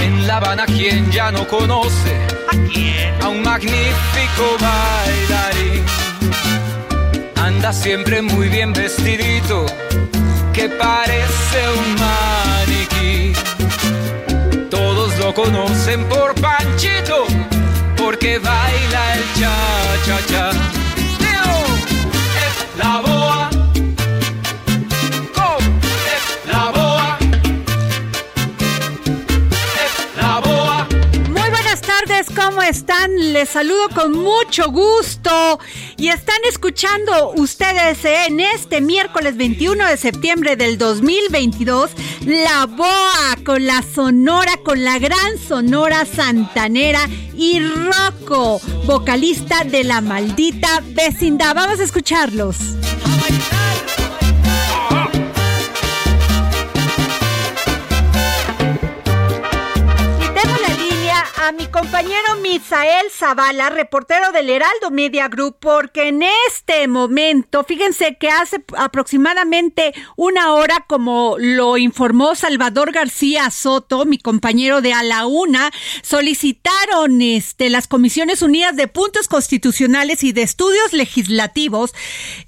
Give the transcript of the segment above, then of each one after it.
En La Habana, quien ya no conoce a quién, a un magnífico bailarín. Anda siempre muy bien vestidito, que parece un maniquí. Todos lo conocen por Panchito, porque baila el cha-cha-cha. ¿Cómo están? Les saludo con mucho gusto y están escuchando ustedes en este miércoles 21 de septiembre del 2022 La Boa con la Sonora, con la gran Sonora Santanera y Rocco, vocalista de la maldita vecindad. Vamos a escucharlos. A mi compañero Misael Zavala, reportero del Heraldo Media Group, porque en este momento, fíjense que hace aproximadamente una hora, como lo informó Salvador García Soto, mi compañero de A la Una, solicitaron este, las Comisiones Unidas de Puntos Constitucionales y de Estudios Legislativos,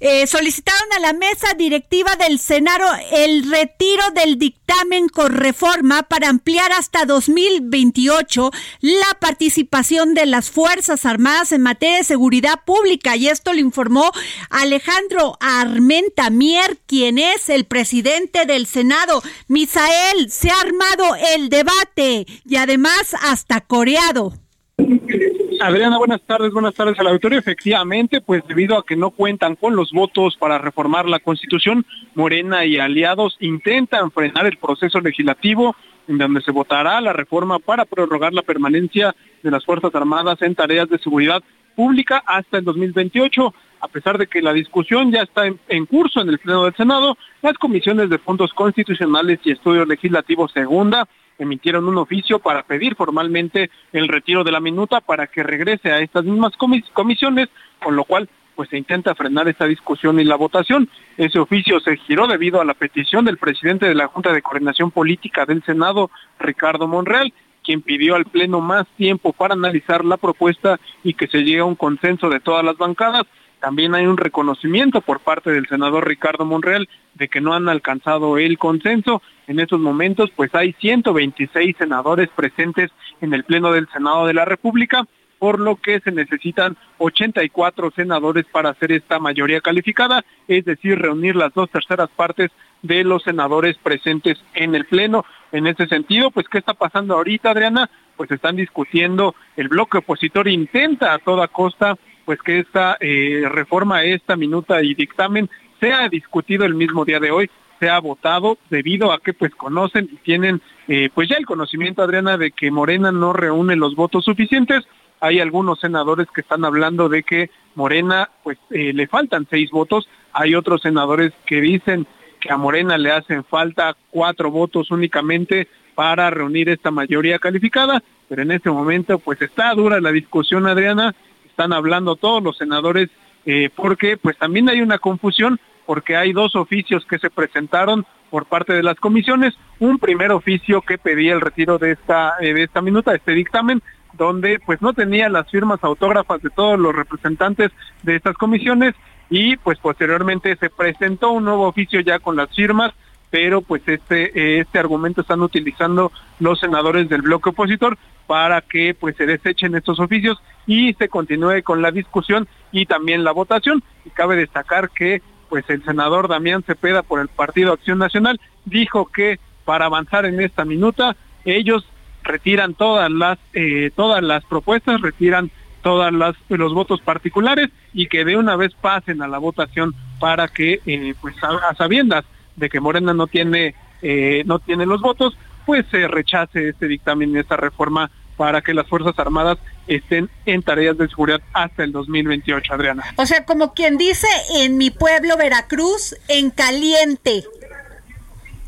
eh, solicitaron a la mesa directiva del Senado el retiro del dictamen con reforma para ampliar hasta 2028 la participación de las Fuerzas Armadas en materia de seguridad pública. Y esto lo informó Alejandro Armenta Mier, quien es el presidente del Senado. Misael, se ha armado el debate y además hasta coreado. Adriana, buenas tardes, buenas tardes al auditorio. Efectivamente, pues debido a que no cuentan con los votos para reformar la Constitución, Morena y aliados intentan frenar el proceso legislativo en donde se votará la reforma para prorrogar la permanencia de las Fuerzas Armadas en tareas de seguridad pública hasta el 2028. A pesar de que la discusión ya está en, curso en el Pleno del Senado, las comisiones de puntos constitucionales y estudios legislativos segunda emitieron un oficio para pedir formalmente el retiro de la minuta para que regrese a estas mismas comis comisiones, con lo cual pues se intenta frenar esta discusión y la votación. Ese oficio se giró debido a la petición del presidente de la Junta de Coordinación Política del Senado, Ricardo Monreal, quien pidió al Pleno más tiempo para analizar la propuesta y que se llegue a un consenso de todas las bancadas. También hay un reconocimiento por parte del senador Ricardo Monreal de que no han alcanzado el consenso. En estos momentos, pues hay 126 senadores presentes en el Pleno del Senado de la República, por lo que se necesitan 84 senadores para hacer esta mayoría calificada, es decir, reunir las dos terceras partes de los senadores presentes en el Pleno. En ese sentido, pues, ¿qué está pasando ahorita, Adriana? Pues están discutiendo, el bloque opositor intenta a toda costa, pues, que esta eh, reforma, esta minuta y dictamen sea discutido el mismo día de hoy, sea votado, debido a que, pues, conocen y tienen, eh, pues, ya el conocimiento, Adriana, de que Morena no reúne los votos suficientes, hay algunos senadores que están hablando de que Morena, pues eh, le faltan seis votos, hay otros senadores que dicen que a Morena le hacen falta cuatro votos únicamente para reunir esta mayoría calificada, pero en este momento pues está dura la discusión, Adriana, están hablando todos los senadores eh, porque pues también hay una confusión porque hay dos oficios que se presentaron por parte de las comisiones, un primer oficio que pedía el retiro de esta eh, de esta minuta, de este dictamen, donde pues no tenía las firmas autógrafas de todos los representantes de estas comisiones y pues posteriormente se presentó un nuevo oficio ya con las firmas pero pues este eh, este argumento están utilizando los senadores del bloque opositor para que pues se desechen estos oficios y se continúe con la discusión y también la votación. Y cabe destacar que pues el senador Damián Cepeda por el Partido Acción Nacional dijo que para avanzar en esta minuta ellos retiran todas las eh, todas las propuestas retiran todas las los votos particulares y que de una vez pasen a la votación para que eh, pues a sabiendas de que Morena no tiene eh, no tiene los votos, pues se rechace este dictamen, esta reforma para que las Fuerzas Armadas estén en tareas de seguridad hasta el 2028, Adriana. O sea, como quien dice, en mi pueblo Veracruz, en caliente.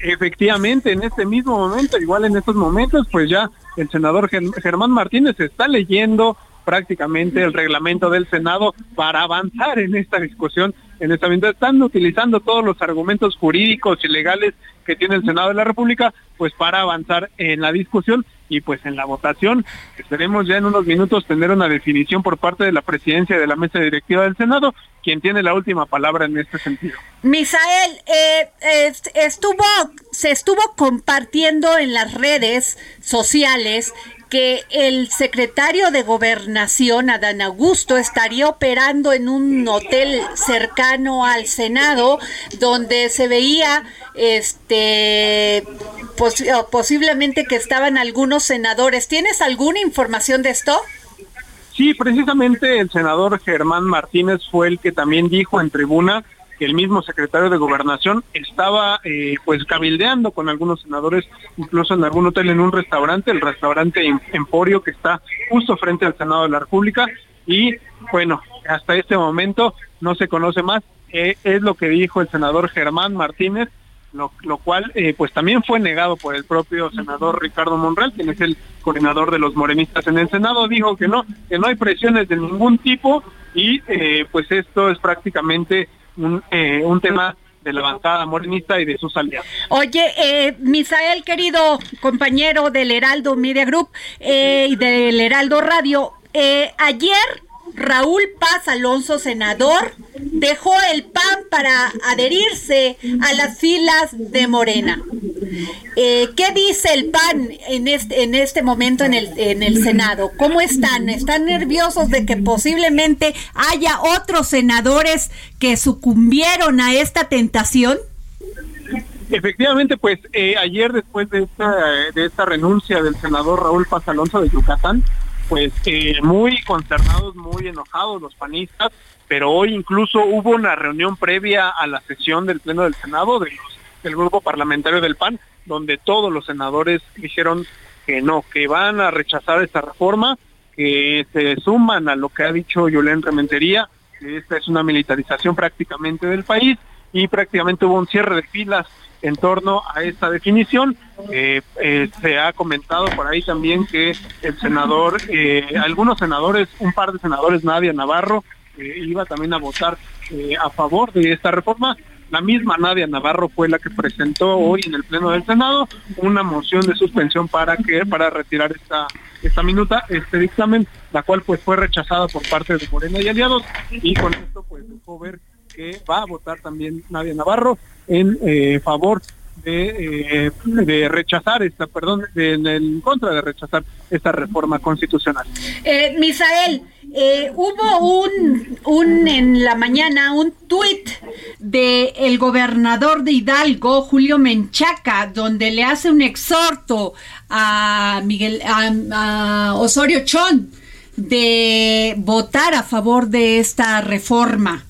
Efectivamente, en este mismo momento, igual en estos momentos, pues ya el senador Germán Martínez está leyendo prácticamente el reglamento del Senado para avanzar en esta discusión en esta momento están utilizando todos los argumentos jurídicos y legales que tiene el Senado de la República, pues para avanzar en la discusión y pues en la votación. Esperemos ya en unos minutos tener una definición por parte de la presidencia de la mesa directiva del Senado, quien tiene la última palabra en este sentido. Misael, eh, estuvo, se estuvo compartiendo en las redes sociales que el secretario de Gobernación, Adán Augusto, estaría operando en un hotel cercano al Senado, donde se veía este posiblemente que estaban algunos senadores. ¿Tienes alguna información de esto? Sí, precisamente el senador Germán Martínez fue el que también dijo en tribuna el mismo secretario de Gobernación estaba eh, pues cabildeando con algunos senadores, incluso en algún hotel, en un restaurante, el restaurante Emporio que está justo frente al Senado de la República. Y bueno, hasta este momento no se conoce más, eh, es lo que dijo el senador Germán Martínez, lo, lo cual eh, pues también fue negado por el propio senador Ricardo Monreal, quien es el coordinador de los morenistas en el Senado, dijo que no, que no hay presiones de ningún tipo y pues esto es prácticamente un, eh, un tema de la bancada morenista y de sus aliados. Oye, eh, Misael, querido compañero del Heraldo Media Group eh, y del Heraldo Radio, eh, ayer Raúl Paz Alonso, senador, dejó el PAN para adherirse a las filas de Morena. Eh, ¿Qué dice el PAN en este, en este momento en el, en el Senado? ¿Cómo están? ¿Están nerviosos de que posiblemente haya otros senadores que sucumbieron a esta tentación? Efectivamente, pues eh, ayer después de esta, de esta renuncia del senador Raúl Paz Alonso de Yucatán, pues eh, muy consternados, muy enojados los panistas, pero hoy incluso hubo una reunión previa a la sesión del Pleno del Senado de del grupo parlamentario del PAN, donde todos los senadores dijeron que no, que van a rechazar esta reforma, que se suman a lo que ha dicho Yolén Rementería, que esta es una militarización prácticamente del país y prácticamente hubo un cierre de filas en torno a esta definición. Eh, eh, se ha comentado por ahí también que el senador, eh, algunos senadores, un par de senadores, Nadia Navarro, iba también a votar a favor de esta reforma. La misma Nadia Navarro fue la que presentó hoy en el Pleno del Senado una moción de suspensión para que para retirar esta esta minuta, este dictamen, la cual pues fue rechazada por parte de Morena y aliados y con esto pues dejó ver que va a votar también Nadia Navarro en eh, favor de, eh, de, rechazar esta, perdón, de, en contra de rechazar esta reforma constitucional. Eh, Misael, eh, hubo un, un en la mañana un tuit de el gobernador de Hidalgo, Julio Menchaca, donde le hace un exhorto a Miguel a Osorio Chón de votar a favor de esta reforma.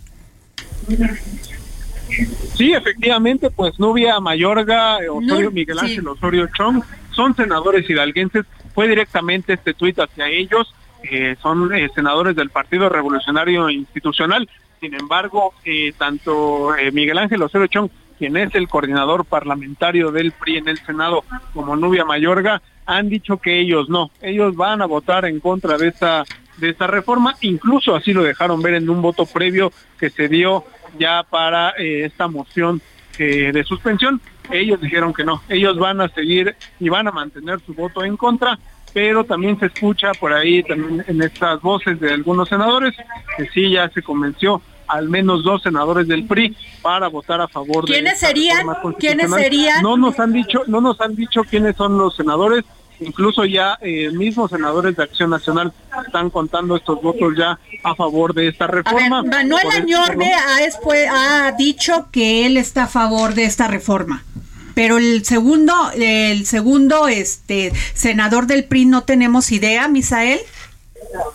Sí, efectivamente, pues Nubia Mayorga, Osorio, Miguel Ángel Osorio Chong, son senadores hidalguenses. Fue directamente este tuit hacia ellos. Eh, son eh, senadores del Partido Revolucionario Institucional. Sin embargo, eh, tanto Miguel Ángel Osorio Chong quien es el coordinador parlamentario del PRI en el Senado, como Nubia Mayorga, han dicho que ellos no, ellos van a votar en contra de esta de esta reforma, incluso así lo dejaron ver en un voto previo que se dio ya para eh, esta moción de suspensión. Ellos dijeron que no, ellos van a seguir y van a mantener su voto en contra, pero también se escucha por ahí también en estas voces de algunos senadores que sí ya se convenció al menos dos senadores del PRI para votar a favor ¿Quiénes de serían? ¿Quiénes serían? No nos han dicho, no nos han dicho quiénes son los senadores, incluso ya eh, mismos senadores de Acción Nacional están contando estos votos ya a favor de esta reforma. Manuel Añorbe ha, ha dicho que él está a favor de esta reforma. Pero el segundo, el segundo este senador del PRI no tenemos idea, Misael.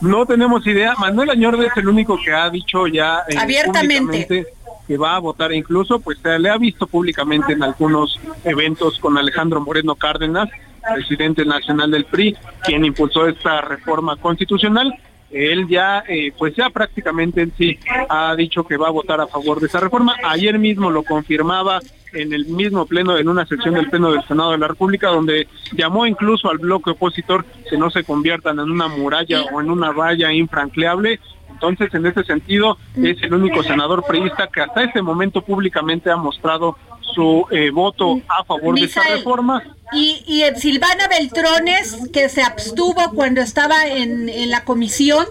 No tenemos idea. Manuel Añorbe es el único que ha dicho ya eh, abiertamente que va a votar incluso, pues se le ha visto públicamente en algunos eventos con Alejandro Moreno Cárdenas, presidente nacional del PRI, quien impulsó esta reforma constitucional. Él ya, eh, pues ya prácticamente en sí ha dicho que va a votar a favor de esa reforma. Ayer mismo lo confirmaba en el mismo pleno, en una sección del pleno del Senado de la República, donde llamó incluso al bloque opositor que no se conviertan en una muralla o en una valla infranqueable. Entonces, en ese sentido, es el único senador priista que hasta este momento públicamente ha mostrado su eh, voto a favor de esta reforma. Y, y Silvana Beltrones, que se abstuvo cuando estaba en, en la comisión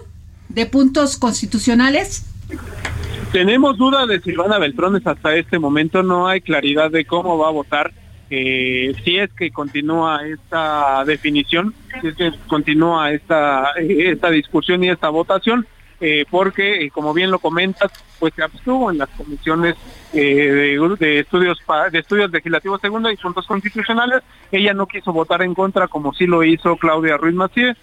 de puntos constitucionales. Tenemos duda de Silvana Beltrones hasta este momento, no hay claridad de cómo va a votar. Eh, si es que continúa esta definición, si es que continúa esta, eh, esta discusión y esta votación, eh, porque, eh, como bien lo comentas, pues se abstuvo en las comisiones eh, de, estudios de estudios legislativos segundo y puntos constitucionales. Ella no quiso votar en contra, como sí lo hizo Claudia Ruiz Macié.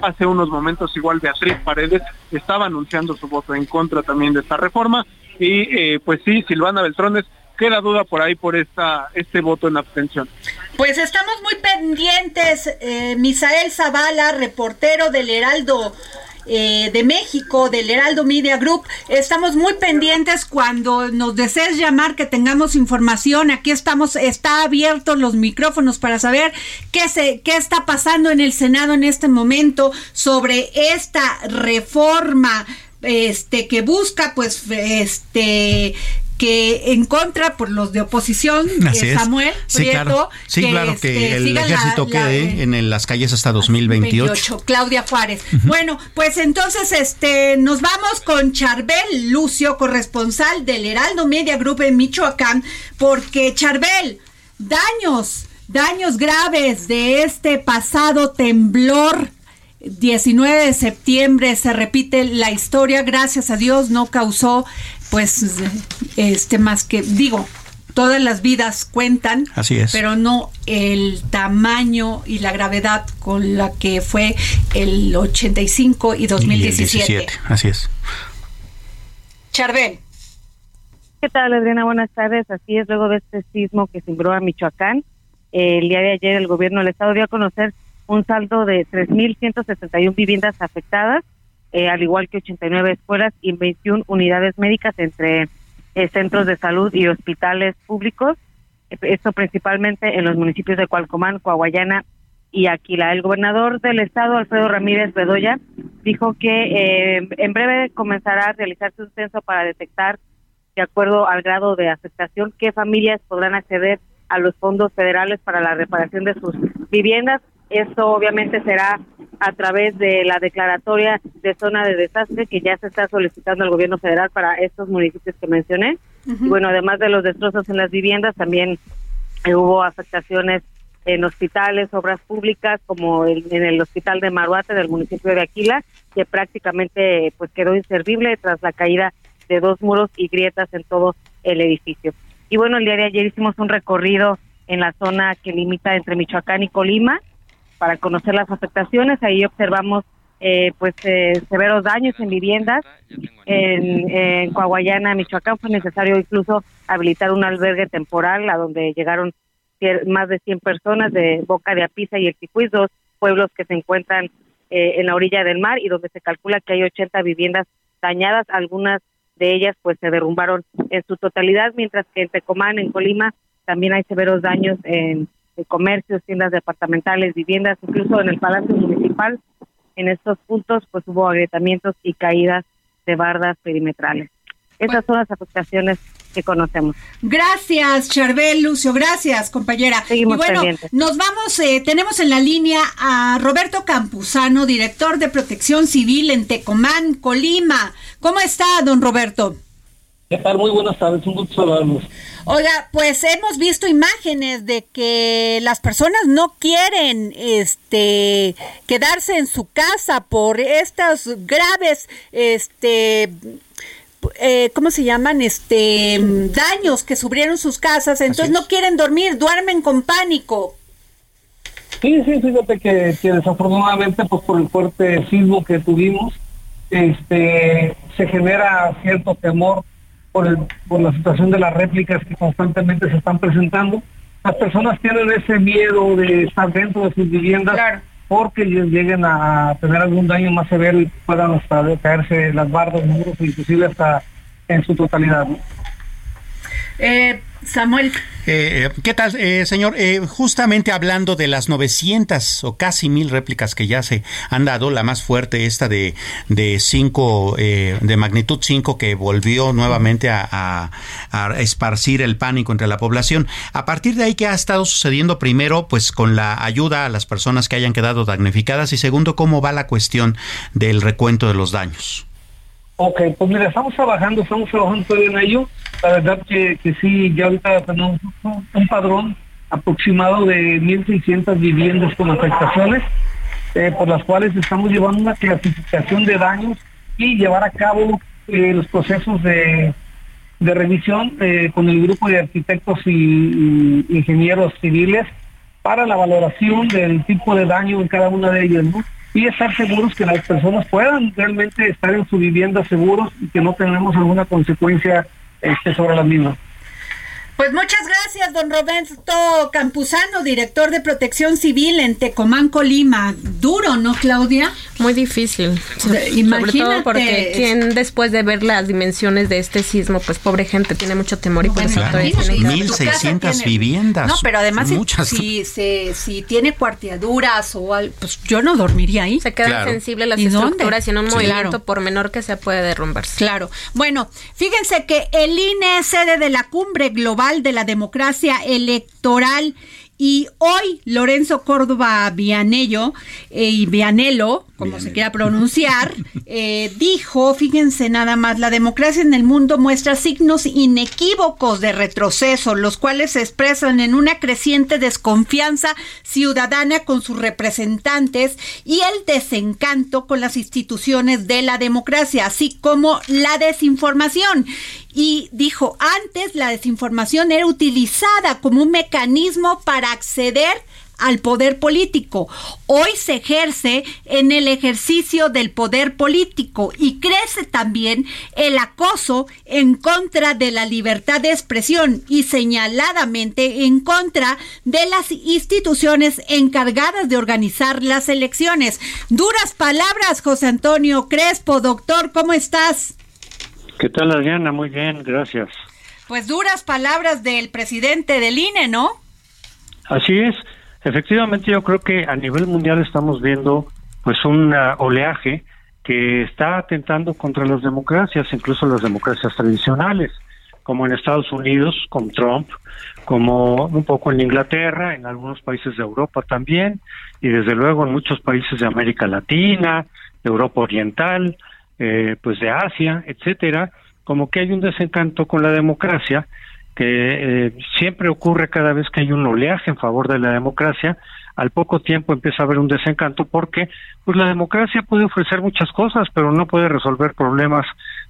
hace unos momentos igual Beatriz Paredes estaba anunciando su voto en contra también de esta reforma y pues sí, Silvana Beltrones queda duda por ahí por esta este voto en abstención. Pues estamos muy pendientes, Misael Zavala, reportero del Heraldo eh, de México, del Heraldo Media Group. Estamos muy pendientes cuando nos desees llamar, que tengamos información. Aquí estamos, está abiertos los micrófonos para saber qué, se, qué está pasando en el Senado en este momento sobre esta reforma este que busca pues este que en contra por los de oposición, eh, Samuel sí, claro, sí, claro que este, el ejército quede en las calles hasta 2028. Claudia Juárez. Bueno, pues entonces este nos vamos con Charbel Lucio, corresponsal del Heraldo Media Group en Michoacán, porque Charbel, daños, daños graves de este pasado temblor. 19 de septiembre se repite la historia, gracias a Dios no causó pues este más que digo todas las vidas cuentan, Así es. pero no el tamaño y la gravedad con la que fue el 85 y 2017. Y así es. Charbel. ¿Qué tal, Adriana? Buenas tardes. Así es, luego de este sismo que cimbró a Michoacán, el día de ayer el gobierno del estado dio a conocer un saldo de 3.161 viviendas afectadas eh, al igual que 89 escuelas y 21 unidades médicas entre eh, centros de salud y hospitales públicos. Esto principalmente en los municipios de Cualcomán, Coahuayana y Aquila. El gobernador del estado, Alfredo Ramírez Bedoya, dijo que eh, en breve comenzará a realizarse un censo para detectar, de acuerdo al grado de afectación, qué familias podrán acceder a los fondos federales para la reparación de sus viviendas. Esto obviamente será a través de la declaratoria de zona de desastre que ya se está solicitando al gobierno federal para estos municipios que mencioné. Y bueno, además de los destrozos en las viviendas, también eh, hubo afectaciones en hospitales, obras públicas, como en el hospital de Maruate del municipio de Aquila, que prácticamente pues quedó inservible tras la caída de dos muros y grietas en todo el edificio. Y bueno, el día de ayer hicimos un recorrido en la zona que limita entre Michoacán y Colima, para conocer las afectaciones. Ahí observamos eh, pues eh, severos daños en viviendas. En, en Coahuayana, Michoacán, fue necesario incluso habilitar un albergue temporal a donde llegaron más de 100 personas de Boca de Apisa y El Ticuiz, dos pueblos que se encuentran eh, en la orilla del mar y donde se calcula que hay 80 viviendas dañadas, algunas de ellas pues se derrumbaron en su totalidad, mientras que en Tecomán, en Colima, también hay severos daños en, comercios, tiendas departamentales, viviendas, incluso en el Palacio Municipal. En estos puntos pues hubo agrietamientos y caídas de bardas perimetrales. Esas son las afectaciones que conocemos. Gracias, Charbel Lucio, gracias, compañera. Seguimos y bueno, nos vamos, eh, tenemos en la línea a Roberto Campuzano, director de Protección Civil en Tecomán, Colima. ¿Cómo está, don Roberto? ¿Qué tal? Muy buenas tardes, un gusto saludarlos. Oiga, pues hemos visto imágenes de que las personas no quieren este quedarse en su casa por estas graves este eh, ¿cómo se llaman? Este, daños que sufrieron sus casas, entonces no quieren dormir, duermen con pánico. Sí, sí, fíjate que, desafortunadamente, pues por el fuerte sismo que tuvimos, este, se genera cierto temor por, el, por la situación de las réplicas que constantemente se están presentando. Las personas tienen ese miedo de estar dentro de sus viviendas porque lleguen a tener algún daño más severo y puedan hasta caerse las bardas, muros, inclusive hasta en su totalidad. Eh, Samuel. Eh, ¿Qué tal, eh, señor? Eh, justamente hablando de las 900 o casi mil réplicas que ya se han dado, la más fuerte, esta de, de, cinco, de magnitud 5, que volvió nuevamente a, a, esparcir el pánico entre la población. A partir de ahí, ¿qué ha estado sucediendo? Primero, pues con la ayuda a las personas que hayan quedado damnificadas y segundo, ¿cómo va la cuestión del recuento de los daños? Ok, pues mira, estamos trabajando, estamos trabajando todavía en ello. La verdad que, que sí, ya ahorita tenemos un, padrón aproximado de 1.600 viviendas con afectaciones, eh, por las cuales estamos llevando una clasificación de daños y llevar a cabo eh, los procesos de, de revisión eh, con el grupo de arquitectos y, ingenieros civiles para la valoración del tipo de daño en cada una de ellas, ¿no? Y estar seguros que las personas puedan realmente estar en su vivienda seguros y que no tenemos alguna consecuencia este, sobre las mismas. Pues muchas gracias, don Roberto Campuzano, director de Protección Civil en Tecomán, Colima. Duro, ¿no, Claudia? Muy difícil. Imagínate. Sobre todo porque quien después de ver las dimensiones de este sismo, pues pobre gente tiene mucho temor y por eso claro. 1600 viviendas. No, pero además si, si, tiene cuarteaduras o algo, pues yo no dormiría ahí. Se quedan sensibles las estructuras y en un movimiento por menor que sea puede derrumbarse. Claro. Bueno, fíjense que el INE sede de la cumbre global de la democracia electoral. Y hoy Lorenzo Córdoba Vianello eh, y Vianello, como se quiera pronunciar, eh, dijo, fíjense nada más, la democracia en el mundo muestra signos inequívocos de retroceso, los cuales se expresan en una creciente desconfianza ciudadana con sus representantes y el desencanto con las instituciones de la democracia, así como la desinformación y dijo, antes la desinformación era utilizada como un mecanismo para acceder al poder político. Hoy se ejerce en el ejercicio del poder político y crece también el acoso en contra de la libertad de expresión y señaladamente en contra de las instituciones encargadas de organizar las elecciones. Duras palabras, José Antonio Crespo, doctor, ¿cómo estás? ¿Qué tal, Adriana? Muy bien, gracias. Pues duras palabras del presidente del INE, ¿no? Así es. Efectivamente, yo creo que a nivel mundial estamos viendo pues un oleaje que está atentando contra las democracias, incluso las democracias tradicionales, como en Estados Unidos con Trump, como un poco en Inglaterra, en algunos países de Europa también, y desde luego en muchos países de América Latina, Europa Oriental, eh, pues de Asia, etcétera, como que hay un desencanto con la democracia que eh, siempre ocurre cada vez que hay un oleaje en favor de la democracia, al poco tiempo empieza a haber un desencanto porque pues la democracia puede ofrecer muchas cosas, pero no puede resolver problemas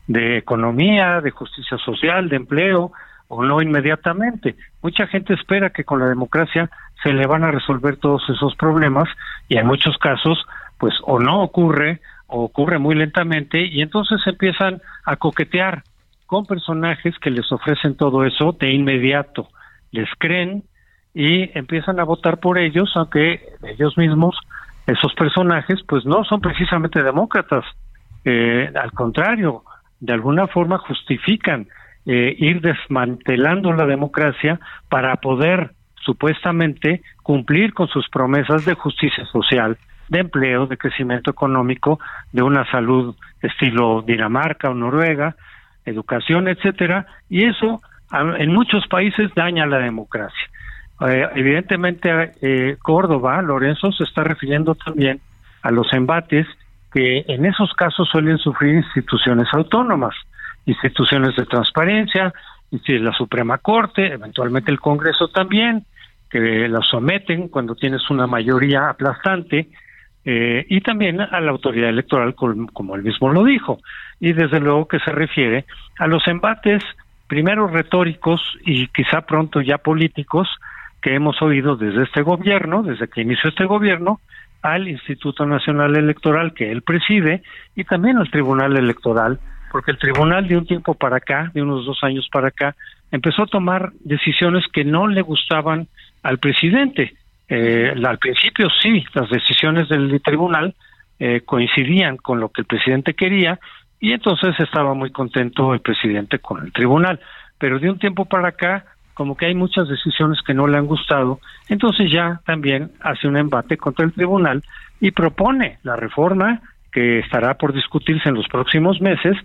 de economía, de justicia social, de empleo o no inmediatamente. Mucha gente espera que con la democracia se le van a resolver todos esos problemas y en muchos casos pues o no ocurre ocurre muy lentamente y entonces empiezan a coquetear con personajes que les ofrecen todo eso de inmediato, les creen y empiezan a votar por ellos, aunque ellos mismos, esos personajes, pues no son precisamente demócratas, eh, al contrario, de alguna forma justifican eh, ir desmantelando la democracia para poder supuestamente cumplir con sus promesas de justicia social, de empleo, de crecimiento económico, de una salud estilo Dinamarca o Noruega, educación, etcétera, y eso en muchos países daña la democracia. Eh, evidentemente, eh, Córdoba, Lorenzo, se está refiriendo también a los embates que en esos casos suelen sufrir instituciones autónomas, instituciones de transparencia, la Suprema Corte, eventualmente el Congreso también, que la someten cuando tienes una mayoría aplastante, eh, y también a la autoridad electoral, como él mismo lo dijo, y desde luego que se refiere a los embates, primero retóricos y quizá pronto ya políticos, que hemos oído desde este gobierno, desde que inició este gobierno, al Instituto Nacional Electoral que él preside y también al Tribunal Electoral, porque el Tribunal de un tiempo para acá, de unos dos años para acá, empezó a tomar decisiones que no le gustaban al presidente. Eh, al principio sí, las decisiones del tribunal eh, coincidían con lo que el presidente quería y entonces estaba muy contento el presidente con el tribunal. Pero de un tiempo para acá como que hay muchas decisiones que no le han gustado, entonces ya también hace un embate contra el tribunal y propone la reforma que estará por discutirse en los próximos meses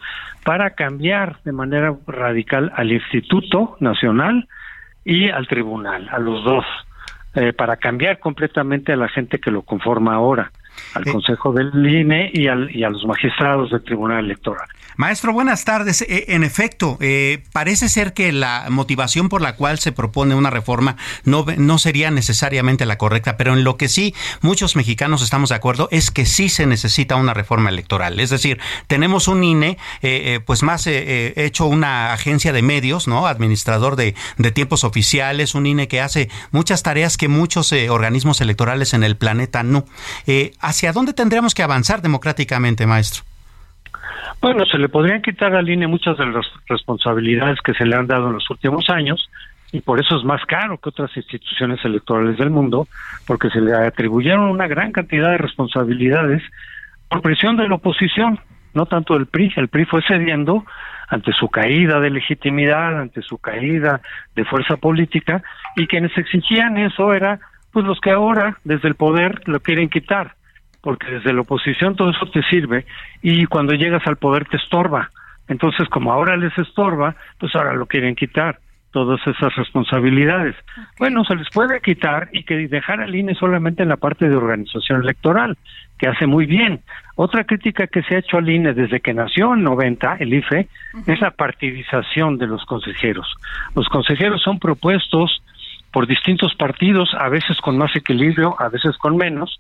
para cambiar de manera radical al Instituto Nacional y al tribunal, a los dos, eh, para cambiar completamente a la gente que lo conforma ahora al Consejo del INE y, al, y a los magistrados del Tribunal Electoral. Maestro, buenas tardes. Eh, en efecto, eh, parece ser que la motivación por la cual se propone una reforma no, no sería necesariamente la correcta, pero en lo que sí muchos mexicanos estamos de acuerdo es que sí se necesita una reforma electoral. Es decir, tenemos un INE, eh, pues más hecho una agencia de medios, ¿no? Administrador de, de tiempos oficiales, un INE que hace muchas tareas que muchos organismos electorales en el planeta no. ¿Hacia dónde tendríamos que avanzar democráticamente, maestro? Bueno, se le podrían quitar al INE muchas de las responsabilidades que se le han dado en los últimos años y por eso es más caro que otras instituciones electorales del mundo, porque se le atribuyeron una gran cantidad de responsabilidades por presión de la oposición, no tanto del PRI. El PRI fue cediendo ante su caída de legitimidad, ante su caída de fuerza política, y quienes exigían eso era pues los que ahora desde el poder lo quieren quitar porque desde la oposición todo eso te sirve y cuando llegas al poder te estorba. Entonces, como ahora les estorba, pues ahora lo quieren quitar todas esas responsabilidades. Bueno, se les puede quitar y que dejar al INE solamente en la parte de organización electoral, que hace muy bien. Otra crítica que se ha hecho al INE desde que nació en 90, el IFE, es la partidización de los consejeros. Los consejeros son propuestos por distintos partidos, a veces con más equilibrio, a veces con menos,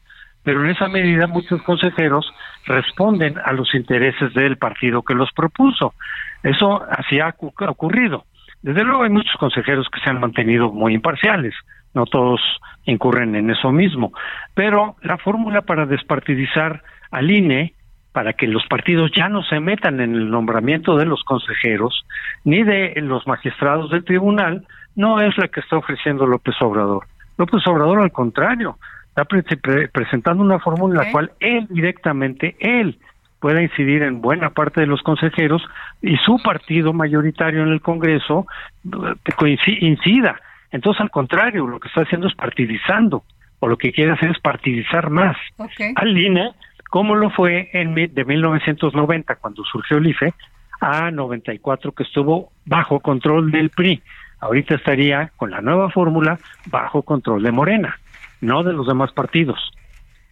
pero en esa medida muchos consejeros responden a los intereses del partido que los propuso. Eso así ha ocurrido. Desde luego hay muchos consejeros que se han mantenido muy imparciales, no todos incurren en eso mismo, pero la fórmula para despartidizar al INE, para que los partidos ya no se metan en el nombramiento de los consejeros ni de los magistrados del tribunal, no es la que está ofreciendo López Obrador. López Obrador, al contrario, está presentando una fórmula en la cual él directamente, él pueda incidir en buena parte de los consejeros y su partido mayoritario en el Congreso eh, incida. Entonces, al contrario, lo que está haciendo es partidizando, o lo que quiere hacer es partidizar más al INE, como lo fue en de 1990, cuando surgió el IFE, a 94, que estuvo bajo control del PRI. Ahorita estaría con la nueva fórmula bajo control de Morena no de los demás partidos.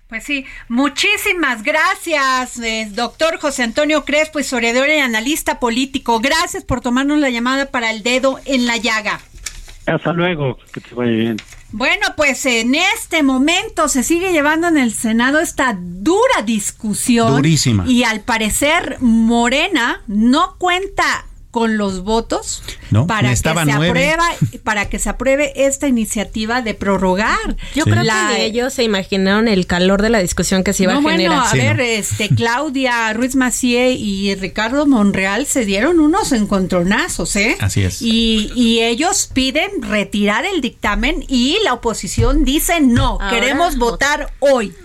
Pues sí, muchísimas gracias, eh, doctor José Antonio Crespo, historiador y analista político. Gracias por tomarnos la llamada para el dedo en la llaga. Hasta luego, que te vaya bien. Bueno, pues en este momento se sigue llevando en el Senado esta dura discusión. Durísima. Y al parecer Morena no cuenta con los votos para que se aprueba para que se apruebe esta iniciativa de prorrogar. Yo creo que ellos se imaginaron el calor de la discusión que se iba a generar. Bueno, a ver, este Claudia Ruiz Macié y Ricardo Monreal se dieron unos encontronazos, ¿eh? Así es. Y, y ellos piden retirar el dictamen y la oposición dice no, queremos votar hoy.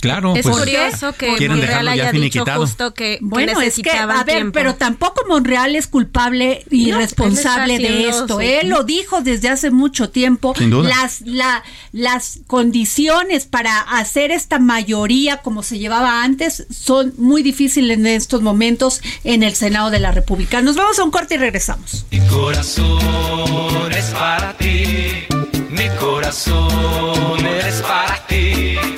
Claro, es pues, curioso que Monreal haya dicho justo que, bueno, es que a ver, pero tampoco Monreal es culpable y responsable de esto. Él lo dijo desde hace mucho tiempo. Las la, las condiciones para hacer esta mayoría como se llevaba antes son muy difíciles en estos momentos en el Senado de la República. Nos vamos a un corte y regresamos. Mi corazón es para ti. Mi corazón es para ti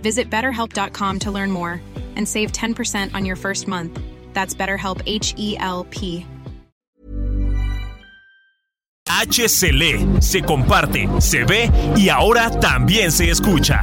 Visit betterhelp.com to learn more and save 10% on your first month. That's BetterHelp H E L P. HCL se comparte, se ve y ahora también se escucha.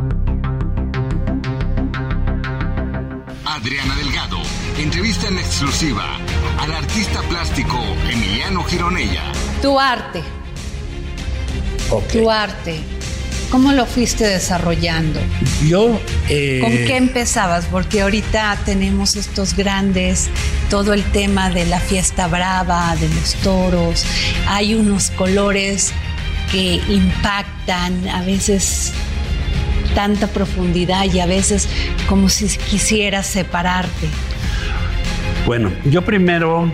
Adriana Delgado entrevista en exclusiva al artista plástico Emiliano Gironella. Tu arte. Tu arte. ¿Cómo lo fuiste desarrollando? Yo... Eh, ¿Con qué empezabas? Porque ahorita tenemos estos grandes, todo el tema de la fiesta brava, de los toros, hay unos colores que impactan, a veces tanta profundidad y a veces como si quisieras separarte? Bueno, yo primero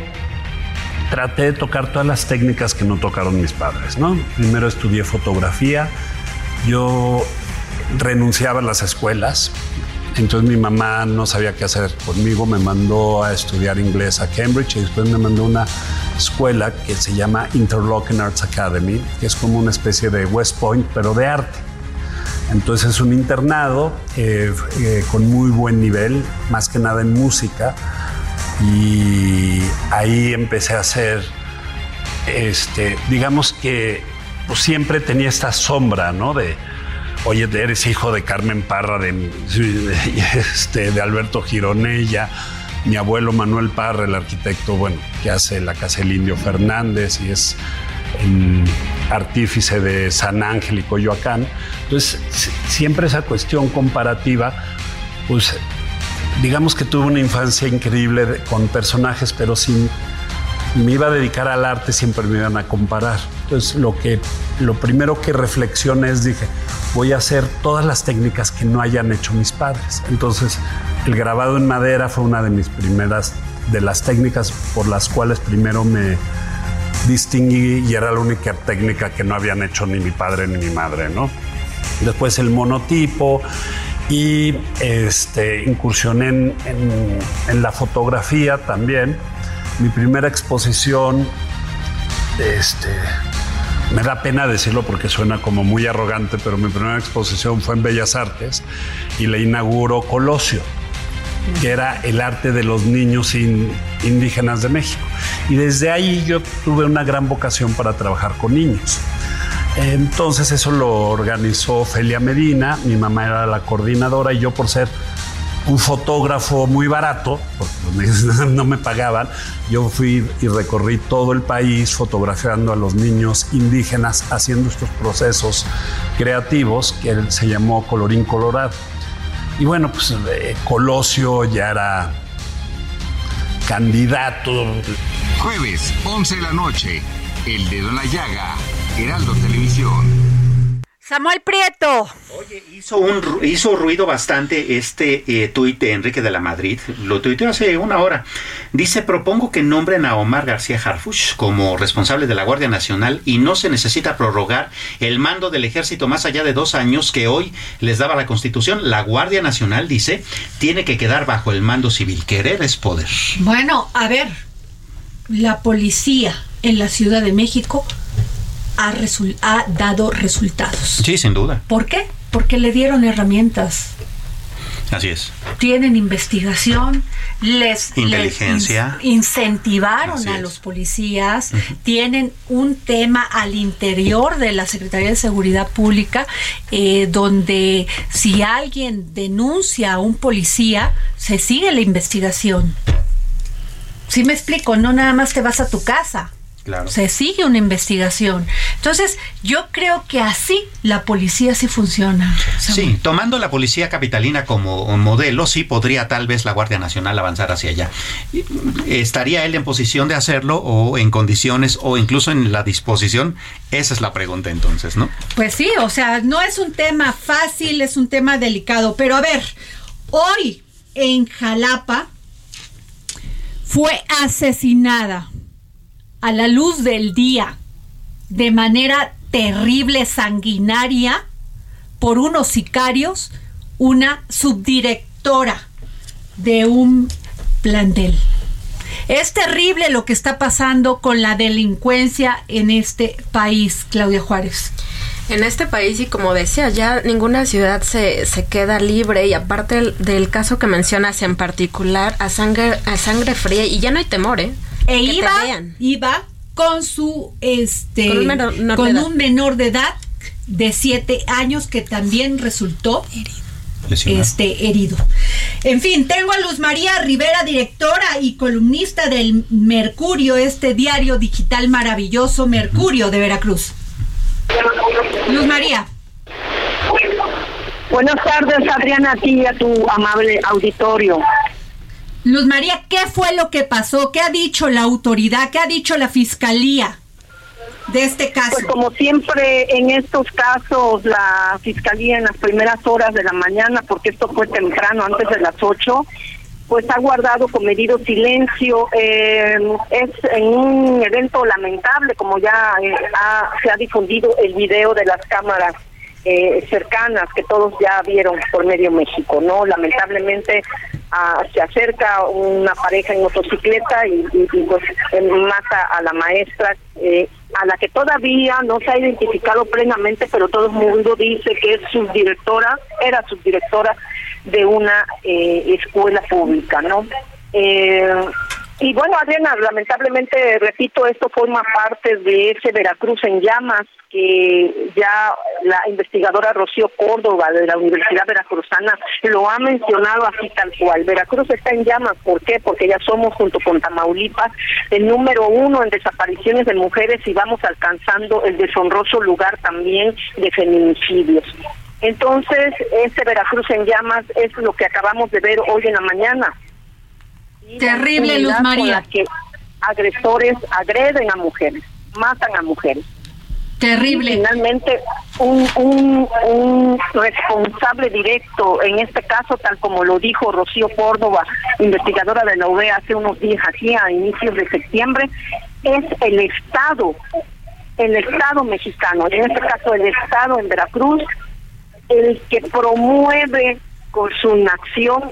traté de tocar todas las técnicas que no tocaron mis padres, ¿no? Primero estudié fotografía, yo renunciaba a las escuelas, entonces mi mamá no sabía qué hacer conmigo, me mandó a estudiar inglés a Cambridge y después me mandó a una escuela que se llama Interlochen Arts Academy, que es como una especie de West Point, pero de arte. Entonces es un internado eh, eh, con muy buen nivel, más que nada en música. Y ahí empecé a hacer, este, digamos que pues, siempre tenía esta sombra, ¿no? De, oye, eres hijo de Carmen Parra, de, este, de Alberto Gironella, mi abuelo Manuel Parra, el arquitecto, bueno, que hace la Casa del Indio Fernández y es el artífice de San Ángel y Coyoacán. Entonces, siempre esa cuestión comparativa, pues digamos que tuve una infancia increíble con personajes, pero sin me iba a dedicar al arte siempre me iban a comparar. Entonces, lo que lo primero que reflexioné es dije, voy a hacer todas las técnicas que no hayan hecho mis padres. Entonces, el grabado en madera fue una de mis primeras de las técnicas por las cuales primero me distinguí y era la única técnica que no habían hecho ni mi padre ni mi madre, ¿no? Después el monotipo y este, incursioné en, en, la fotografía también. Mi primera exposición, este, me da pena decirlo porque suena como muy arrogante, pero mi primera exposición fue en Bellas Artes y la inauguró Colosio, que era el arte de los niños sin indígenas de México. Y desde ahí yo tuve una gran vocación para trabajar con niños. Entonces eso lo organizó Felia Medina, mi mamá era la coordinadora y yo por ser un fotógrafo muy barato, porque no me pagaban, yo fui y recorrí todo el país fotografiando a los niños indígenas haciendo estos procesos creativos que se llamó Colorín Colorado. Y bueno, pues eh, Colosio ya era candidato. Jueves, 11 de la noche, El Dedo en la Llaga, Heraldo Televisión. Samuel Prieto. Oye, hizo, un, hizo ruido bastante este eh, tuit de Enrique de la Madrid. Lo tuiteó hace una hora. Dice, propongo que nombren a Omar García Harfuch como responsable de la Guardia Nacional y no se necesita prorrogar el mando del ejército más allá de dos años que hoy les daba la Constitución. La Guardia Nacional, dice, tiene que quedar bajo el mando civil. Querer es poder. Bueno, a ver, la policía en la Ciudad de México ha, dado resultados. Sí, sin duda. ¿Por qué? Porque le dieron herramientas. Así es. Tienen investigación, les, Inteligencia. incentivaron a los policías, tienen un tema al interior de la Secretaría de Seguridad Pública eh, donde si alguien denuncia a un policía, se sigue la investigación. ¿Sí me explico? No nada más te vas a tu casa. Se sigue una investigación. Entonces, yo creo que así la policía sí funciona. Sí, tomando la policía capitalina como modelo, sí podría tal vez la Guardia Nacional avanzar hacia allá. ¿Estaría él en posición de hacerlo o en condiciones o incluso en la disposición? Esa es la pregunta entonces, ¿no? Pues sí, o sea, no es un tema fácil, es un tema delicado. Pero a ver, hoy en Jalapa fue asesinada a la luz del día de manera terrible, sanguinaria, por unos sicarios, una subdirectora de un plantel. Es terrible lo que está pasando con la delincuencia en este país, Claudia Juárez. En este país, y como decía, ya ninguna ciudad se, se queda libre, y aparte del, caso que mencionas en particular, a sangre, a sangre fría, y ya no hay temor, ¿eh? E iba, iba con su este con, un menor, de, edad. de siete años que también resultó herido. Este, herido. En fin, tengo a Luz María Rivera, directora y columnista del Mercurio, este diario digital maravilloso Mercurio de Veracruz. Luz María. Buenas tardes, Adriana, a ti y a tu amable auditorio. Luz María, ¿qué fue lo que pasó? ¿Qué ha dicho la autoridad? ¿Qué ha dicho la fiscalía de este caso? Pues como siempre en estos casos, la fiscalía en las primeras horas de la mañana, porque esto fue temprano, antes de las 8, pues ha guardado con medido silencio. Eh, es un evento lamentable, como ya eh, se ha difundido el video de las cámaras eh, cercanas que todos ya vieron por medio México, ¿no? Lamentablemente ah, se acerca una pareja en motocicleta y, pues mata a la maestra, eh, a la que todavía no se ha identificado plenamente, pero todo el mundo dice que es subdirectora, era subdirectora de una eh, escuela pública, ¿no? y bueno, Adriana, lamentablemente, repito, esto forma parte de ese Veracruz en llamas que ya la investigadora Rocío Córdoba de la Universidad Veracruzana lo ha mencionado así tal cual. Veracruz está en llamas, ¿por qué? Porque ya somos junto con Tamaulipas el número uno en desapariciones de mujeres y vamos alcanzando el deshonroso lugar también de feminicidios. Entonces, este Veracruz en llamas es lo que acabamos de ver hoy en la mañana. Terrible, Luz María. que agresores agreden a mujeres, matan a mujeres. Terrible. finalmente, un, un, responsable directo, en este caso, tal como lo dijo Rocío Córdoba, investigadora de la UB hace unos días aquí, a inicios de septiembre, es el Estado, el Estado mexicano, en este caso el Estado en Veracruz, el que promueve con su nación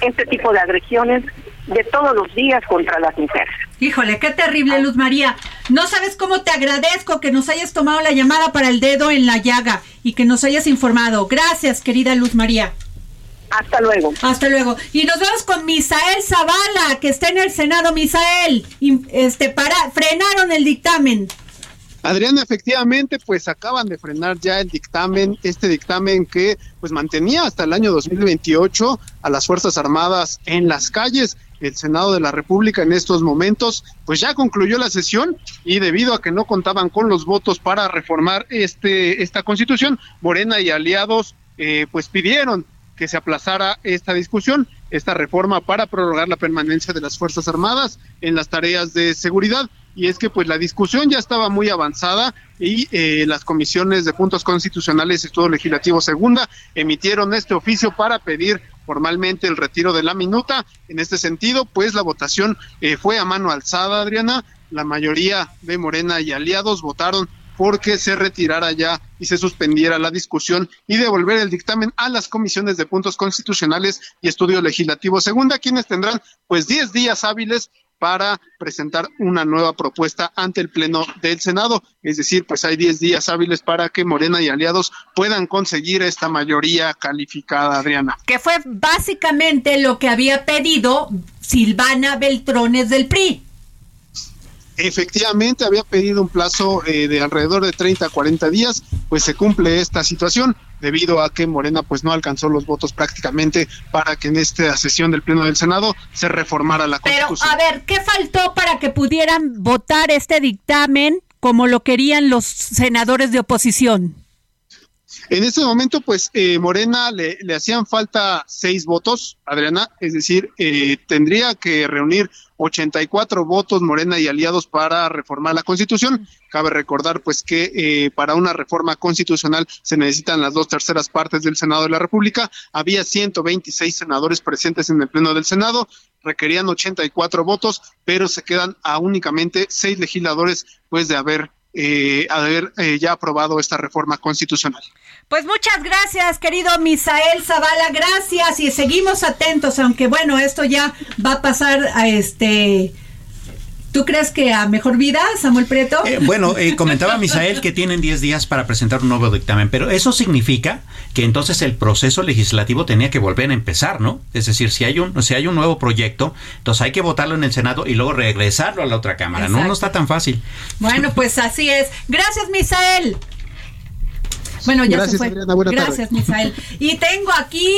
este tipo de agresiones de todos los días contra las mujeres. Híjole, qué terrible, Luz María. No sabes cómo te agradezco que nos hayas tomado la llamada para el dedo en la llaga y que nos hayas informado. Gracias, querida Luz María. Hasta luego. Hasta luego. Y nos vamos con Misael Zavala, que está en el Senado. Misael, este, para, frenaron el dictamen. Adriana, efectivamente, pues acaban de frenar ya el dictamen, este dictamen que pues mantenía hasta el año 2028 a las Fuerzas Armadas en las calles. El Senado de la República en estos momentos pues ya concluyó la sesión y debido a que no contaban con los votos para reformar este esta Constitución, Morena y aliados eh, pues pidieron que se aplazara esta discusión, esta reforma para prorrogar la permanencia de las Fuerzas Armadas en las tareas de seguridad y es que pues la discusión ya estaba muy avanzada y eh, las comisiones de puntos constitucionales y estudio legislativo segunda emitieron este oficio para pedir formalmente el retiro de la minuta. En este sentido, pues la votación eh, fue a mano alzada, Adriana. La mayoría de Morena y aliados votaron porque se retirara ya y se suspendiera la discusión y devolver el dictamen a las comisiones de puntos constitucionales y estudio legislativo segunda, quienes tendrán pues 10 días hábiles para presentar una nueva propuesta ante el Pleno del Senado. Es decir, pues hay 10 días hábiles para que Morena y aliados puedan conseguir esta mayoría calificada, Adriana. Que fue básicamente lo que había pedido Silvana Beltrones del PRI. Efectivamente, había pedido un plazo eh, de alrededor de 30 a 40 días, pues se cumple esta situación debido a que Morena pues no alcanzó los votos prácticamente para que en esta sesión del Pleno del Senado se reformara la Constitución. Pero a ver, ¿qué faltó para que pudieran votar este dictamen como lo querían los senadores de oposición? En este momento, pues eh, Morena le, le, hacían falta seis votos, Adriana, es decir, eh, tendría que reunir 84 votos Morena y aliados para reformar la Constitución. Cabe recordar, pues, que eh, para una reforma constitucional se necesitan las dos terceras partes del Senado de la República. Había 126 senadores presentes en el Pleno del Senado, requerían 84 votos, pero se quedan a únicamente seis legisladores, pues, de haber eh, haber eh, ya aprobado esta reforma constitucional. Pues muchas gracias, querido Misael Zavala, gracias y seguimos atentos, aunque bueno, esto ya va a pasar a este ¿Tú crees que a mejor vida, Samuel Prieto? Eh, bueno, eh, comentaba Misael que tienen 10 días para presentar un nuevo dictamen, pero eso significa que entonces el proceso legislativo tenía que volver a empezar, ¿no? Es decir, si hay un, si hay un nuevo proyecto, entonces hay que votarlo en el Senado y luego regresarlo a la otra Cámara. No, no está tan fácil. Bueno, pues así es. Gracias, Misael. Bueno, ya Gracias, se fue. Adriana, Gracias, tarde. Misael. Y tengo aquí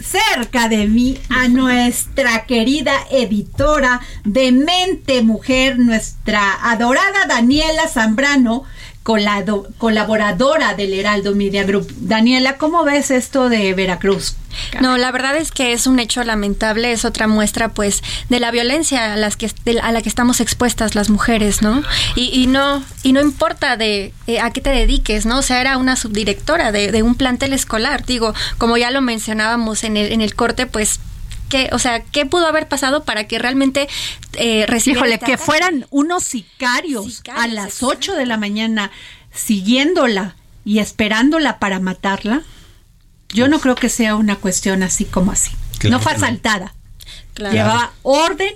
cerca de mí a nuestra querida editora de Mente Mujer, nuestra adorada Daniela Zambrano, colado- colaboradora del Heraldo Media Group. Daniela, ¿cómo ves esto de Veracruz? No, la verdad es que es un hecho lamentable, es otra muestra pues de la violencia a, las que, a la que estamos expuestas las mujeres, ¿no? Y, y no y no importa de eh, a qué te dediques, ¿no? O sea, era una subdirectora de, de un plantel escolar, digo, como ya lo mencionábamos en el, en el corte, pues que, o sea, ¿qué pudo haber pasado para que realmente eh, recibiera Híjole, que fueran unos sicarios, a las 8 de la mañana siguiéndola y esperándola para matarla. Yo no creo que sea una cuestión así como así. Claro no fue asaltada. Claro. Llevaba orden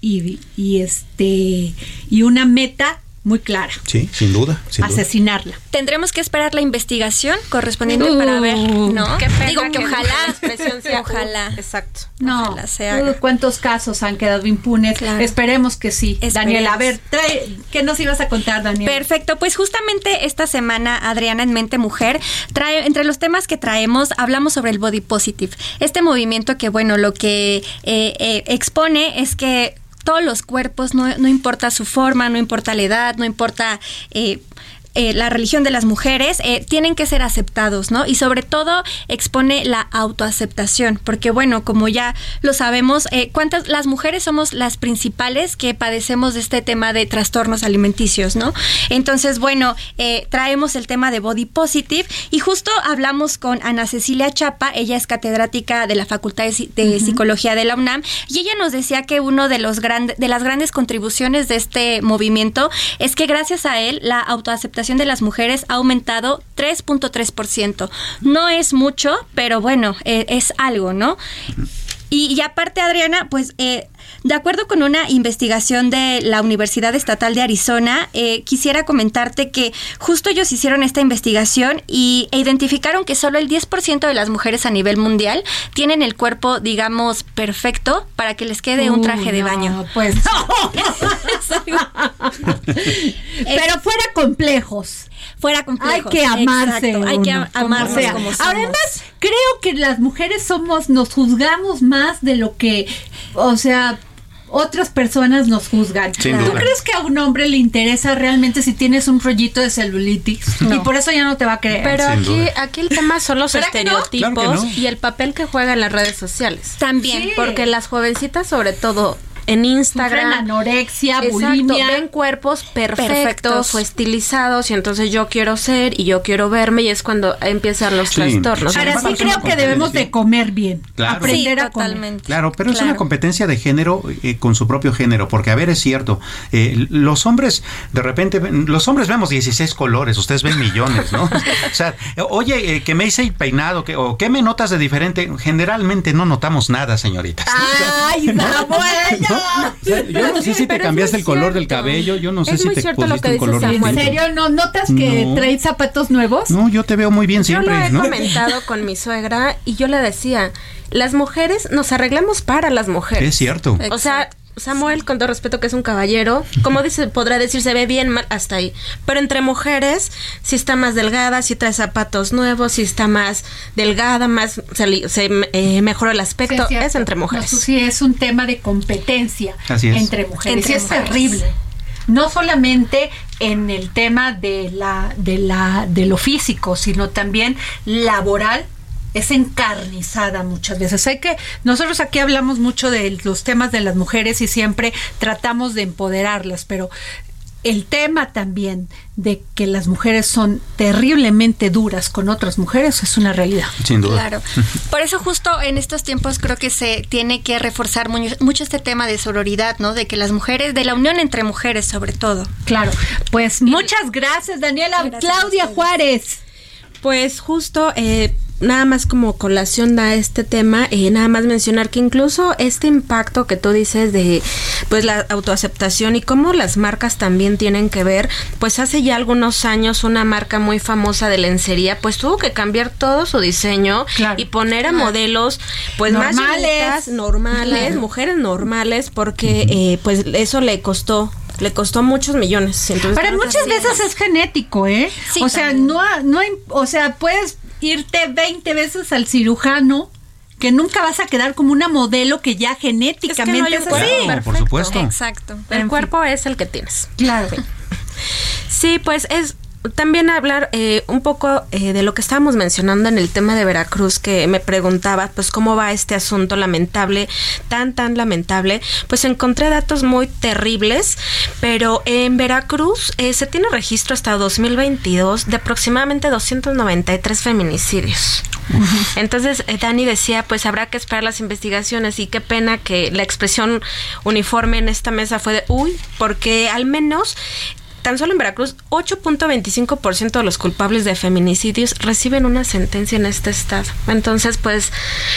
y, y este y una meta muy clara, Sí, sin duda. sin duda. asesinarla. Tendremos que esperar la investigación correspondiente para ver, ¿no? Qué pena Digo que que ojalá, la expresión sea ojalá. Exacto. No, Ojalá se haga. uh, ¿cuántos casos han quedado impunes? Claro. Esperemos que sí. Esperemos. Daniela, a ver, trae, ¿qué nos ibas a contar, Daniela? Perfecto, pues justamente esta semana Adriana en Mente Mujer trae entre los temas que traemos hablamos sobre el body positive. Este movimiento que bueno lo que eh, eh, expone es que todos los cuerpos, no, no importa su forma, no importa la edad, no importa eh, eh, la religión de las mujeres, eh, tienen que ser aceptados, ¿no? Y sobre todo expone la autoaceptación, porque bueno, como ya lo sabemos, eh, ¿cuántas las mujeres somos las principales que padecemos de este tema de trastornos alimenticios, ¿no? Entonces, bueno, traemos el tema de body positive y justo hablamos con Ana Cecilia Chapa, ella es catedrática de la Facultad de Psicología de la UNAM y ella nos decía que uno de los grandes de las grandes contribuciones de este movimiento es que gracias a él la autoaceptación de las mujeres ha aumentado 3.3%. No es mucho, pero bueno, eh, es algo, ¿no? Y, y aparte, Adriana, pues eh, de acuerdo con una investigación de la Universidad Estatal de Arizona, eh, quisiera comentarte que justo ellos hicieron esta investigación y, e identificaron que solo el 10% de las mujeres a nivel mundial tienen el cuerpo, digamos, perfecto para que les quede un traje de baño. Pues Pero fuera complejos. Fuera complejos. Hay que amarse. Exacto, hay que amarnos como sea. como somos. Además, creo que las mujeres somos, nos juzgamos más de lo que, o sea, otras personas nos juzgan. Sin ¿Tú duda. crees que a un hombre le interesa realmente si tienes un rollito de celulitis? Y por eso ya no te va a creer. Pero Sin aquí, duda. aquí el tema son los estereotipos Claro que no. y el papel que juegan las redes sociales. También. Sí. Porque las jovencitas, sobre todo en Sufren Instagram, anorexia, Exacto, bulimia. ven cuerpos perfectos, Perfectos. o estilizados y entonces yo quiero ser y yo quiero verme y es cuando empiezan los Sí. trastornos. Sí. Ahora sí creo que debemos de comer bien. Claro. Aprender Sí, a comer. totalmente. Claro, pero es una competencia de género eh, con su propio género, porque a ver, es cierto, eh, los hombres, de repente, ven- los hombres vemos 16 colores, ustedes ven millones, ¿no? o sea, oye, eh, que me hice el peinado, que, o qué me notas de diferente, generalmente no notamos nada, señoritas. ¡Ay, Samuel! ¿No? O sea, yo no sé si te cambiaste el color del cabello, yo no sé Es si muy te cierto lo pusiste que un color dice ¿En Samuel. distinto. serio no notas que No. traes zapatos nuevos? No, yo te veo muy bien Yo lo siempre, he ¿no? comentado con mi suegra y yo le decía, las mujeres nos arreglamos para las mujeres. Es cierto. O sea, Samuel, con todo respeto que es un caballero, como dice, podrá decir se ve bien, mal, hasta ahí. Pero entre mujeres, si está más delgada, si trae zapatos nuevos, si está más delgada, más se, se, eh, mejoró el aspecto, es entre mujeres. No, sí, es un tema de competencia Así es. entre mujeres. Entre y es mujeres. terrible. No solamente en el tema de la, de la, de lo físico, sino también laboral. Es encarnizada muchas veces. Hay que, nosotros aquí hablamos mucho de los temas de las mujeres y siempre tratamos de empoderarlas, pero el tema también de que las mujeres son terriblemente duras con otras mujeres es una realidad. Sin duda. Claro. Por eso justo en estos tiempos creo que se tiene que reforzar mu- mucho este tema de sororidad, ¿no? De que las mujeres, de la unión entre mujeres sobre todo. Claro, pues muchas gracias Daniela. Gracias Claudia. Juárez. Pues justo, eh, nada más como colación da este tema, eh, nada más mencionar que incluso este impacto que tú dices de pues la autoaceptación y cómo las marcas también tienen que ver, pues hace ya algunos años una marca muy famosa de lencería pues tuvo que cambiar todo su diseño Claro. y poner a modelos pues Normales. más normales, Claro. mujeres normales porque eh, pues eso le costó le costó muchos millones. Entonces, Pero que muchas veces es genético, ¿eh? Sí, o sea, también. no, no, hay- o sea, puedes irte 20 veces al cirujano que nunca vas a quedar como una modelo que ya genéticamente es, así. Claro, por supuesto. Exacto. El cuerpo es el que tienes. Claro. Sí, pues es también hablar eh, un poco eh, de lo que estábamos mencionando en el tema de Veracruz, que me preguntaba, pues cómo va este asunto lamentable, tan, tan lamentable. Pues encontré datos muy terribles, pero en Veracruz eh, se tiene registro hasta 2022 de aproximadamente 293 feminicidios. Entonces, Dani decía, pues habrá que esperar las investigaciones y qué pena que la expresión uniforme en esta mesa fue de, uy, porque al menos tan solo en Veracruz, 8.25% de los culpables de feminicidios reciben una sentencia en este estado. Entonces, pues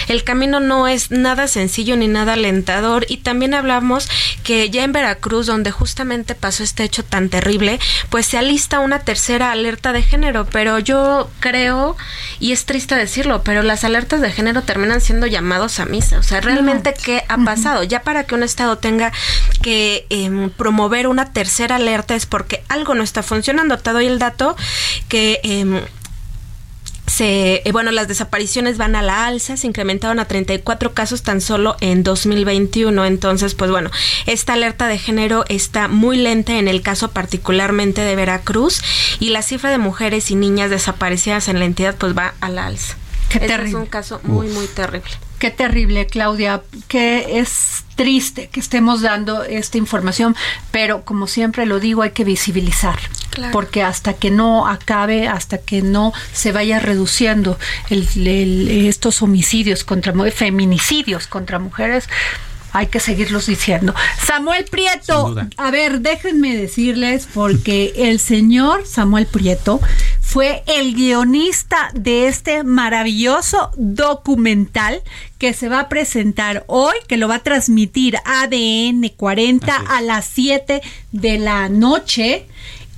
el camino no es nada sencillo ni nada alentador. Y también hablamos que ya en Veracruz, donde justamente pasó este hecho tan terrible, pues se alista una tercera alerta de género. Pero yo creo, y es triste decirlo, pero las alertas de género terminan siendo llamados a misa. O sea, realmente, ¿qué ha pasado? Ya para que un estado tenga que em, promover una tercera alerta es porque algo no está funcionando. Te doy el dato que em, se, eh, bueno, las desapariciones van a la alza, se incrementaron a 34 casos tan solo en 2021. Entonces, pues bueno, esta alerta de género está muy lenta en el caso particularmente de Veracruz y la cifra de mujeres y niñas desaparecidas en la entidad pues va a la alza. Qué Este terrible. es un caso muy, muy terrible. Qué terrible, Claudia, que es triste que estemos dando esta información, pero como siempre lo digo, hay que visibilizar, Claro. porque hasta que no acabe, hasta que no se vaya reduciendo el- el- estos homicidios contra feminicidios contra mujeres, hay que seguirlos diciendo. Samuel Prieto, a ver, déjenme decirles, porque el señor Samuel Prieto fue el guionista de este maravilloso documental que se va a presentar hoy, que lo va a transmitir ADN 40 a las 7 de la noche,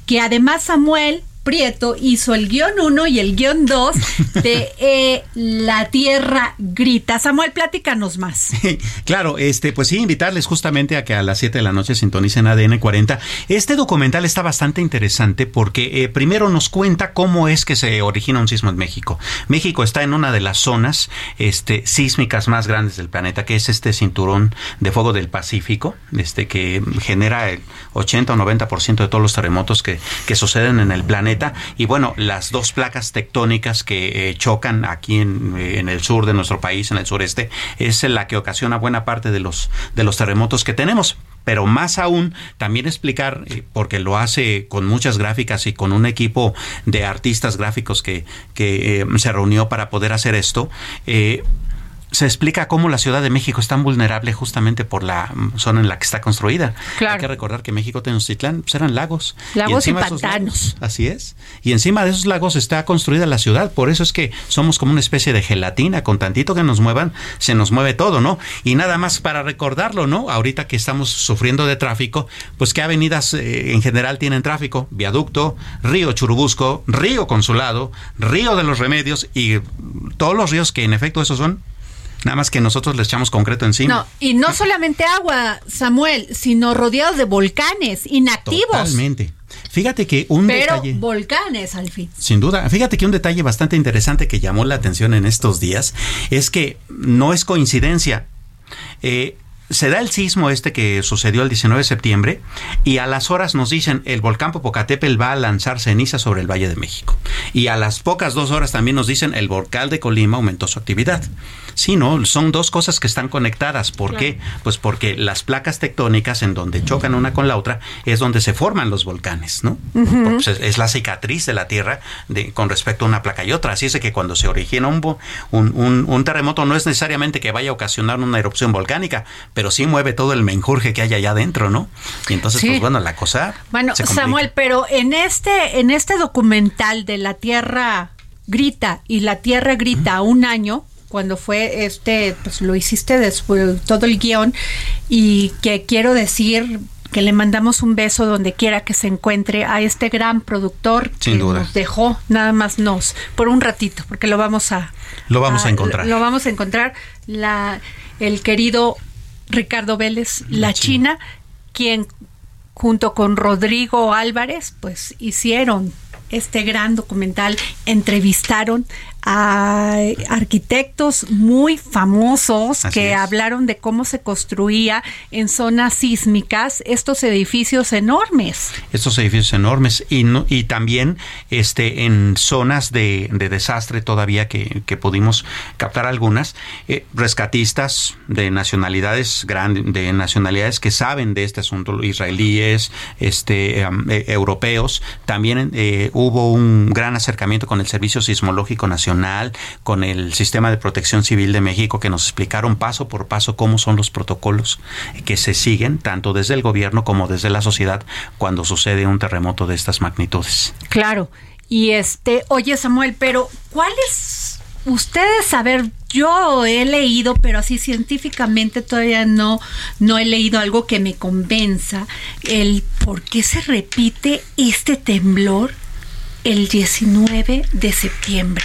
que además Samuel Prieto hizo el guion 1 y el guion 2 de eh, La Tierra Grita. Samuel, platícanos más. claro, este, pues sí, invitarles justamente a que a las 7 de la noche sintonicen ADN 40. Este documental está bastante interesante porque eh, primero nos cuenta cómo es que se origina un sismo en México. México está en una de las zonas este, sísmicas más grandes del planeta, que es este cinturón de fuego del Pacífico, este, que genera el 80 o 90% de todos los terremotos que, que suceden en el planeta y bueno, las dos placas tectónicas que eh, chocan aquí en, eh, en, el sur de nuestro país, en el sureste, es la que ocasiona buena parte de los, de los terremotos que tenemos. Pero más aún también explicar, eh, porque lo hace con muchas gráficas y con un equipo de artistas gráficos que, que se reunió para poder hacer esto, se explica cómo la Ciudad de México es tan vulnerable justamente por la zona en la que está construida. Hay que recordar que México Tenochtitlán pues eran lagos. Lagos y, pantanos. así es. Y encima de esos lagos está construida la ciudad. Por eso es que somos como una especie de gelatina. Con tantito que nos muevan, se nos mueve todo, ¿no? Y nada más para recordarlo, ¿no? Ahorita que estamos sufriendo de tráfico, pues qué avenidas eh, en general tienen tráfico. Viaducto, Río Churubusco, Río Consulado, Río de los Remedios y todos los ríos que en efecto esos son Nada más que nosotros le echamos concreto encima. No, y no solamente agua, Samuel, sino rodeados de volcanes inactivos. Totalmente. Fíjate que un Pero volcanes al fin. Sin duda. Fíjate que un detalle bastante interesante que llamó la atención en estos días es que no es coincidencia. Eh, se da el sismo este que sucedió el 19 de septiembre y a las horas nos dicen el volcán Popocatépetl va a lanzar ceniza sobre el Valle de México. Y a las pocas dos horas también nos dicen el volcán de Colima aumentó su actividad. Sí, ¿no? Son dos cosas que están conectadas. ¿Por qué? Pues porque las placas tectónicas en donde chocan una con la otra es donde se forman los volcanes, ¿no? Pues, es, la cicatriz de la Tierra de, con respecto a una placa y otra. Así es que cuando se origina un, un, un, terremoto no es necesariamente que vaya a ocasionar una erupción volcánica, pero sí mueve todo el menjurje que hay allá adentro, ¿no? Y entonces, pues bueno, la cosa... Bueno, Samuel, pero en este, en este documental de la Tierra grita y la Tierra grita un año, cuando fue este, pues lo hiciste después, todo el guion, y que quiero decir que le mandamos un beso donde quiera que se encuentre a este gran productor que nos dejó nada más nos por un ratito porque lo vamos a lo vamos a, encontrar. lo, vamos a encontrar. La el querido Ricardo Vélez la, China, quien junto con Rodrigo Álvarez pues hicieron este gran documental entrevistaron a arquitectos muy famosos que hablaron de cómo se construía en zonas sísmicas estos edificios enormes. Estos edificios enormes y, y también este, en zonas de, desastre todavía que, pudimos captar algunas, eh, rescatistas de nacionalidades grandes, de nacionalidades que saben de este asunto, israelíes, este, eh, europeos, también eh, hubo un gran acercamiento con el Servicio Sismológico Nacional con el Sistema de Protección Civil de México, que nos explicaron paso por paso cómo son los protocolos que se siguen tanto desde el gobierno como desde la sociedad cuando sucede un terremoto de estas magnitudes. Claro. Y este, oye Samuel, pero ¿cuáles ustedes, a ver, yo he leído, pero así científicamente todavía no, no he leído algo que me convenza el por qué se repite este temblor el 19 de septiembre.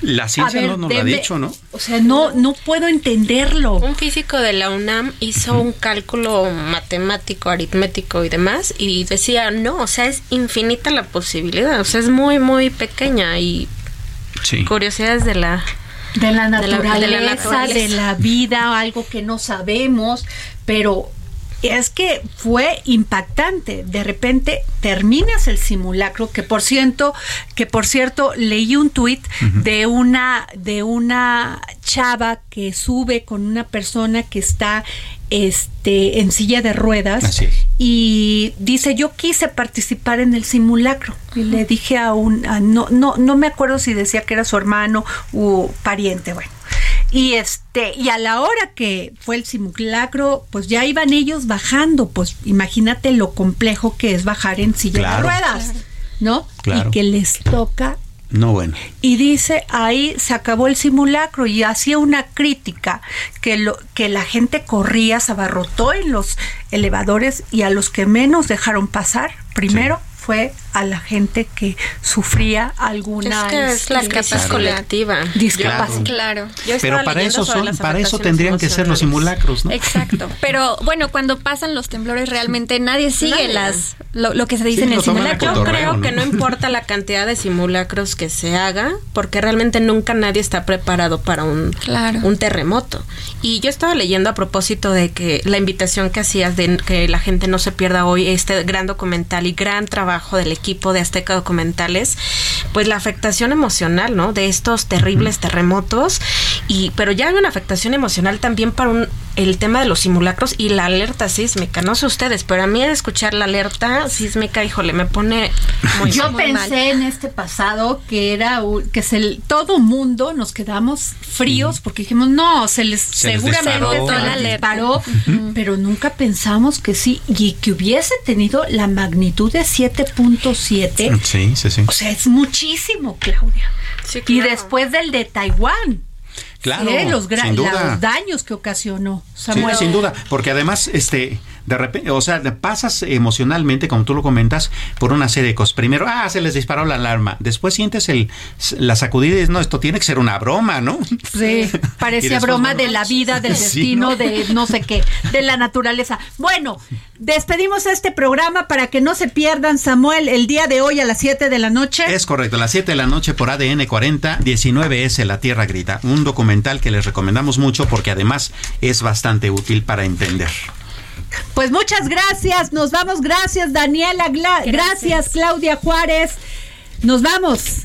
La ciencia no nos lo ha dicho, ¿no? O sea, no, no puedo entenderlo. Un físico de la UNAM hizo un cálculo matemático, aritmético y demás, y decía, no, o sea, es infinita la posibilidad, o sea, es muy, muy pequeña y curiosidades de la de la naturaleza, de la, naturaleza. de la vida, algo que no sabemos, pero es que fue impactante. De repente terminas el simulacro, que por cierto, que por cierto leí un tuit de una de una chava que sube con una persona que está este en silla de ruedas y dice yo quise participar en el simulacro y le dije a un no no no me acuerdo si decía que era su hermano u pariente bueno y este, y a la hora que fue el simulacro, pues ya iban ellos bajando, pues imagínate lo complejo que es bajar en silla de ruedas. ¿no? Claro. Y que les toca No, bueno. y dice ahí se acabó el simulacro y hacía una crítica que lo que la gente corría se abarrotó en los elevadores y a los que menos dejaron pasar primero fue a la gente que sufría alguna Es que es la crisis colectiva. discapacidad. Claro. Yo Pero para eso son, para eso tendrían que ser los simulacros, ¿no? Exacto. Pero bueno, cuando pasan los temblores realmente nadie sigue Nadie. las lo, lo que se dice Sí, en el simulacro. Yo creo ¿no? que no importa la cantidad de simulacros que se haga, porque realmente nunca nadie está preparado para un, Claro. un terremoto. Y yo estaba leyendo a propósito de que la invitación que hacías de que la gente no se pierda hoy este gran documental y gran trabajo del equipo de Azteca Documentales, pues la afectación emocional, ¿no? De estos terribles terremotos y pero ya hay una afectación emocional también para un el tema de los simulacros y la alerta sísmica. No sé ustedes, pero a mí de escuchar la alerta sísmica, híjole, me pone muy Yo muy mal. pensé en este pasado que era que se todo mundo nos quedamos fríos porque dijimos no se les Se les seguramente disparó. les disparó, pero nunca pensamos que sí y que hubiese tenido la magnitud de 7.7 Sí, sí, sí. o sea es muchísimo Claudia Sí, y claro. después del de Taiwán Claro, ¿eh? los, sin duda. los daños que ocasionó Sí, Samuel sin duda, porque además, este, de repente, o sea, pasas emocionalmente, como tú lo comentas, por una serie de cosas. Primero, ah, se les disparó la alarma. Después sientes el, la sacudida y dices, no, esto tiene que ser una broma, ¿no? Sí, parecía después, broma bueno, de la vida, del sí, destino, ¿no? de no sé qué, de la naturaleza. Bueno, despedimos este programa para que no se pierdan, Samuel, el día de hoy a las 7 de la noche. Es correcto, a las 7 de la noche por ADN 40, 19S La Tierra Grita. Un documental que les recomendamos mucho porque además es bastante útil para entender. Pues muchas gracias, nos vamos, gracias Daniela, Gla- gracias. Claudia Juárez, nos vamos.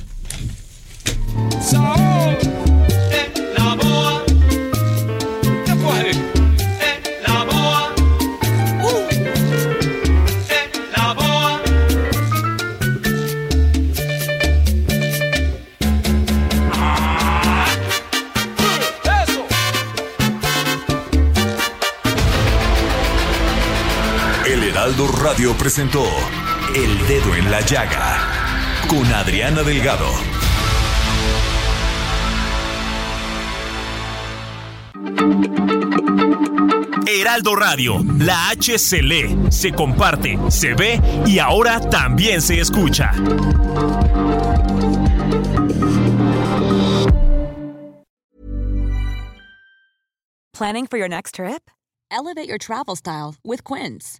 Heraldo Radio presentó El Dedo en la Llaga con Adriana Delgado. Heraldo Radio, la H se lee, se comparte, se ve y ahora también se escucha. Planning for your next trip? Elevate your travel style with Quince.